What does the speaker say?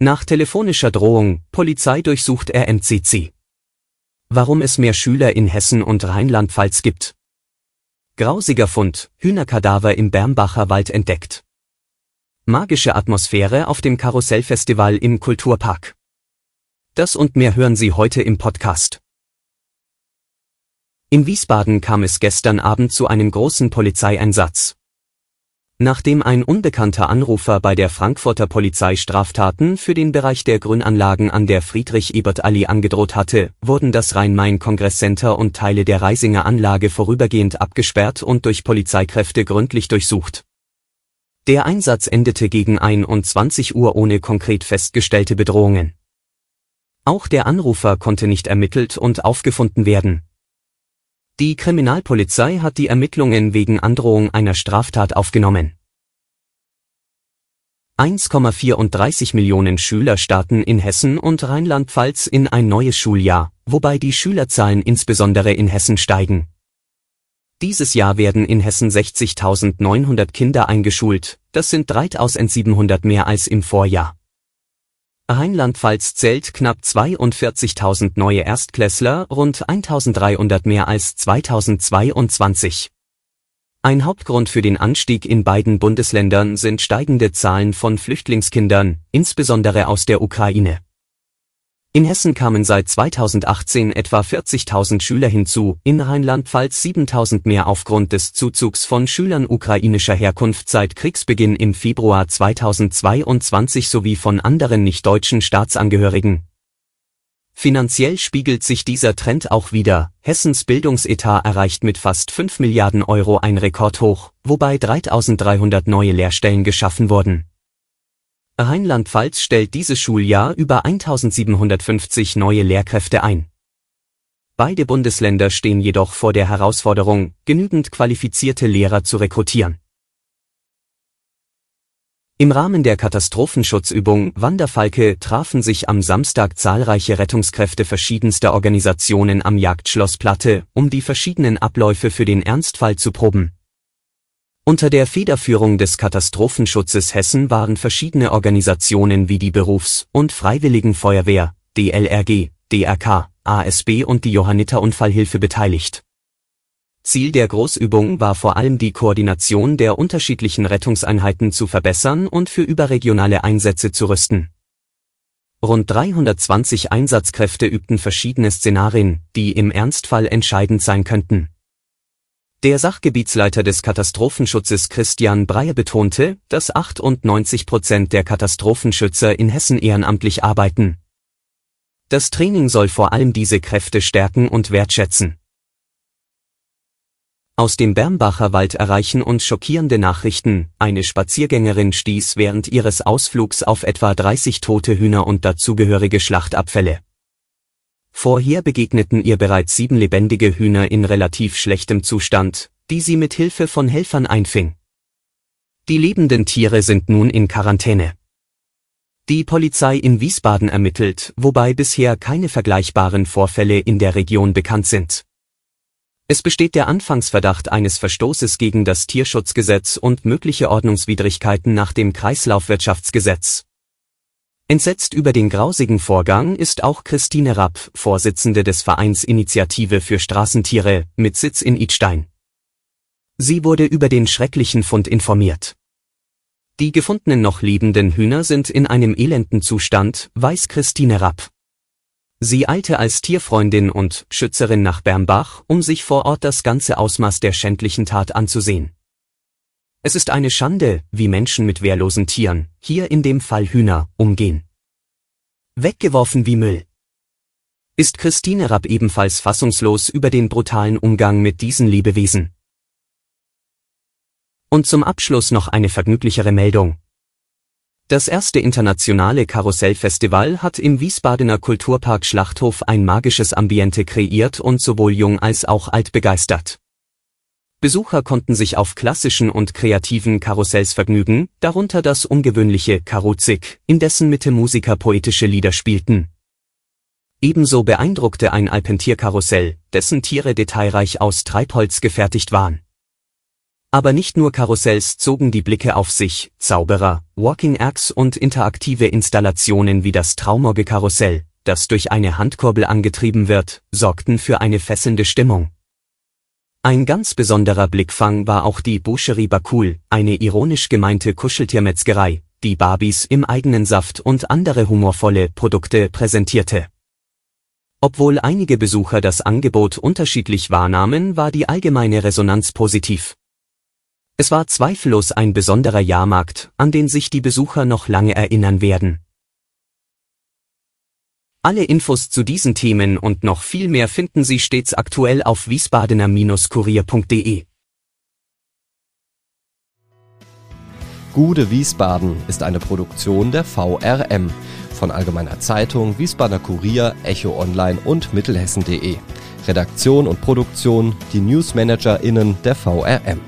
Nach telefonischer Drohung, Polizei durchsucht RMCC. Warum es mehr Schüler in Hessen und Rheinland-Pfalz gibt. Grausiger Fund, Hühnerkadaver im Bernbacher Wald entdeckt. Magische Atmosphäre auf dem Karussellfestival im Kulturpark. Das und mehr hören Sie heute im Podcast. In Wiesbaden kam es gestern Abend zu einem großen Polizeieinsatz. Nachdem ein unbekannter Anrufer bei der Frankfurter Polizei Straftaten für den Bereich der Grünanlagen an der Friedrich-Ebert-Allee angedroht hatte, wurden das Rhein-Main-Kongresscenter und Teile der Reisinger Anlage vorübergehend abgesperrt und durch Polizeikräfte gründlich durchsucht. Der Einsatz endete gegen 21 Uhr ohne konkret festgestellte Bedrohungen. Auch der Anrufer konnte nicht ermittelt und aufgefunden werden. Die Kriminalpolizei hat die Ermittlungen wegen Androhung einer Straftat aufgenommen. 1,34 Millionen Schüler starten in Hessen und Rheinland-Pfalz in ein neues Schuljahr, wobei die Schülerzahlen insbesondere in Hessen steigen. Dieses Jahr werden in Hessen 60.900 Kinder eingeschult, das sind 3.700 mehr als im Vorjahr. Rheinland-Pfalz zählt knapp 42.000 neue Erstklässler, rund 1.300 mehr als 2022. Ein Hauptgrund für den Anstieg in beiden Bundesländern sind steigende Zahlen von Flüchtlingskindern, insbesondere aus der Ukraine. In Hessen kamen seit 2018 etwa 40.000 Schüler hinzu, in Rheinland-Pfalz 7.000 mehr aufgrund des Zuzugs von Schülern ukrainischer Herkunft seit Kriegsbeginn im Februar 2022 sowie von anderen nicht-deutschen Staatsangehörigen. Finanziell spiegelt sich dieser Trend auch wieder. Hessens Bildungsetat erreicht mit fast 5 Milliarden Euro ein Rekordhoch, wobei 3.300 neue Lehrstellen geschaffen wurden. Rheinland-Pfalz stellt dieses Schuljahr über 1750 neue Lehrkräfte ein. Beide Bundesländer stehen jedoch vor der Herausforderung, genügend qualifizierte Lehrer zu rekrutieren. Im Rahmen der Katastrophenschutzübung Wanderfalke trafen sich am Samstag zahlreiche Rettungskräfte verschiedenster Organisationen am Jagdschloss Platte, um die verschiedenen Abläufe für den Ernstfall zu proben. Unter der Federführung des Katastrophenschutzes Hessen waren verschiedene Organisationen wie die Berufs- und Freiwilligenfeuerwehr, DLRG, DRK, ASB und die Johanniter-Unfallhilfe beteiligt. Ziel der Großübung war vor allem die Koordination der unterschiedlichen Rettungseinheiten zu verbessern und für überregionale Einsätze zu rüsten. Rund 320 Einsatzkräfte übten verschiedene Szenarien, die im Ernstfall entscheidend sein könnten. Der Sachgebietsleiter des Katastrophenschutzes Christian Breyer betonte, dass 98 Prozent der Katastrophenschützer in Hessen ehrenamtlich arbeiten. Das Training soll vor allem diese Kräfte stärken und wertschätzen. Aus dem Bernbacher Wald erreichen uns schockierende Nachrichten. Eine Spaziergängerin stieß während ihres Ausflugs auf etwa 30 tote Hühner und dazugehörige Schlachtabfälle. Vorher begegneten ihr bereits sieben lebendige Hühner in relativ schlechtem Zustand, die sie mit Hilfe von Helfern einfing. Die lebenden Tiere sind nun in Quarantäne. Die Polizei in Wiesbaden ermittelt, wobei bisher keine vergleichbaren Vorfälle in der Region bekannt sind. Es besteht der Anfangsverdacht eines Verstoßes gegen das Tierschutzgesetz und mögliche Ordnungswidrigkeiten nach dem Kreislaufwirtschaftsgesetz. Entsetzt über den grausigen Vorgang ist auch Christine Rapp, Vorsitzende des Vereins Initiative für Straßentiere, mit Sitz in Idstein. Sie wurde über den schrecklichen Fund informiert. Die gefundenen noch lebenden Hühner sind in einem elenden Zustand, weiß Christine Rapp. Sie eilte als Tierfreundin und Schützerin nach Bernbach, um sich vor Ort das ganze Ausmaß der schändlichen Tat anzusehen. Es ist eine Schande, wie Menschen mit wehrlosen Tieren, hier in dem Fall Hühner, umgehen. Weggeworfen wie Müll. Ist Christine Rapp ebenfalls fassungslos über den brutalen Umgang mit diesen Lebewesen. Und zum Abschluss noch eine vergnüglichere Meldung. Das erste internationale Karussellfestival hat im Wiesbadener Kulturpark Schlachthof ein magisches Ambiente kreiert und sowohl jung als auch alt begeistert. Besucher konnten sich auf klassischen und kreativen Karussells vergnügen, darunter das ungewöhnliche Karuzik, in dessen Mitte Musiker poetische Lieder spielten. Ebenso beeindruckte ein Alpentierkarussell, dessen Tiere detailreich aus Treibholz gefertigt waren. Aber nicht nur Karussells zogen die Blicke auf sich, Zauberer, Walking Acts und interaktive Installationen wie das Traumorge-Karussell, das durch eine Handkurbel angetrieben wird, sorgten für eine fesselnde Stimmung. Ein ganz besonderer Blickfang war auch die Boucherie Bakul, eine ironisch gemeinte Kuscheltiermetzgerei, die Barbies im eigenen Saft und andere humorvolle Produkte präsentierte. Obwohl einige Besucher das Angebot unterschiedlich wahrnahmen, war die allgemeine Resonanz positiv. Es war zweifellos ein besonderer Jahrmarkt, an den sich die Besucher noch lange erinnern werden. Alle Infos zu diesen Themen und noch viel mehr finden Sie stets aktuell auf wiesbadener-kurier.de. Gude Wiesbaden ist eine Produktion der VRM von Allgemeiner Zeitung, Wiesbadener Kurier, Echo Online und Mittelhessen.de. Redaktion und Produktion die NewsmanagerInnen der VRM.